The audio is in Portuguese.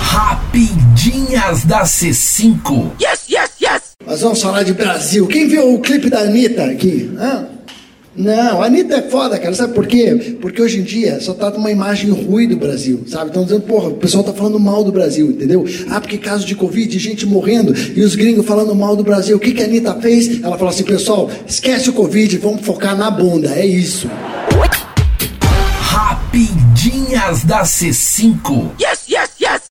Rapidinhas da C5. Yes, yes, yes! Nós vamos falar de Brasil. Quem viu o clipe da Anitta aqui? Hã? Não, a Anitta é foda, cara. Sabe por quê? Porque hoje em dia só tá uma imagem ruim do Brasil, sabe? Estão dizendo, porra, o pessoal tá falando mal do Brasil, entendeu? Ah, porque caso de Covid, gente morrendo e os gringos falando mal do Brasil. O que, que a Anitta fez? Ela falou assim, pessoal, esquece o Covid, vamos focar na bunda. É isso. Rapidinhas da C5. Yes,